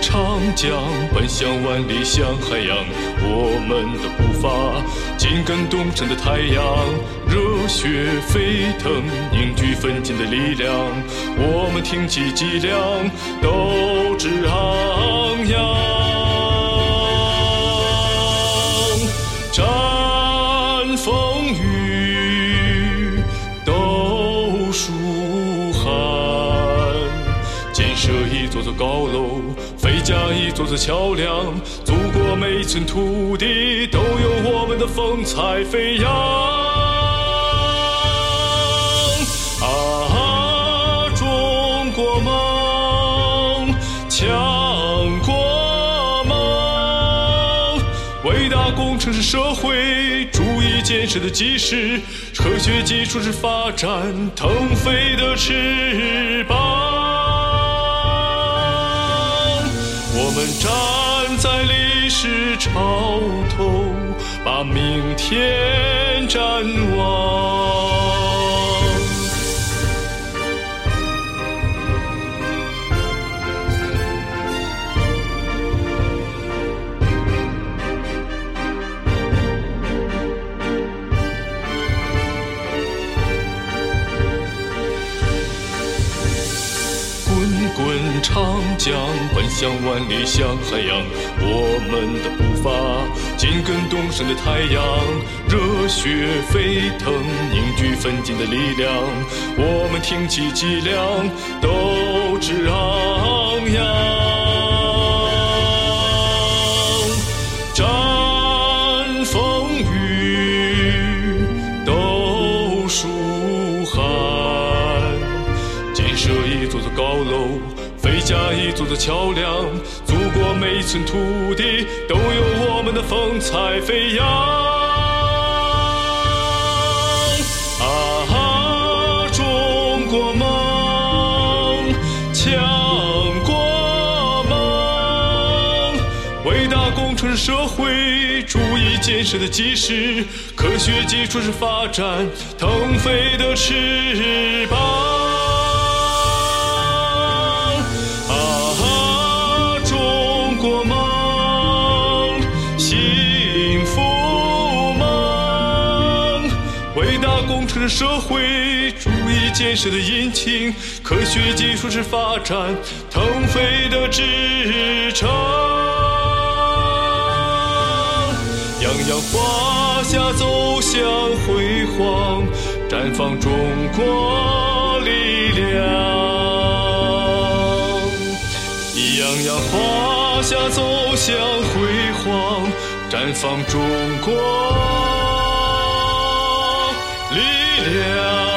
长江奔向万里向海洋，我们的步伐紧跟东升的太阳，热血沸腾，凝聚奋进的力量。我们挺起脊梁，斗志昂扬，这一座座高楼，飞架一座座桥梁，祖国每寸土地都有我们的风采飞扬。啊，中国梦，强国梦，伟大工程是社会主义建设的基石，科学技术是发展腾飞的翅膀。我们站在历史潮头，把明天展望。长江奔向万里向海洋，我们的步伐紧跟东升的太阳，热血沸腾，凝聚奋进的力量。我们挺起脊梁，斗志昂扬。战风雨，斗疏寒，建设一座座高楼，飞架一座的桥梁，祖国每一寸土地都有我们的风采飞扬。啊，中国梦，强国梦，伟大工程是社会主义建设的基石，科学技术是发展腾飞的翅膀。国梦，幸福梦，伟大工程是社会主义建设的引擎，科学技术是发展腾飞的支撑。洋洋华夏走向辉煌，绽放中国力量。洋洋华夏走向辉煌，绽放中国力量。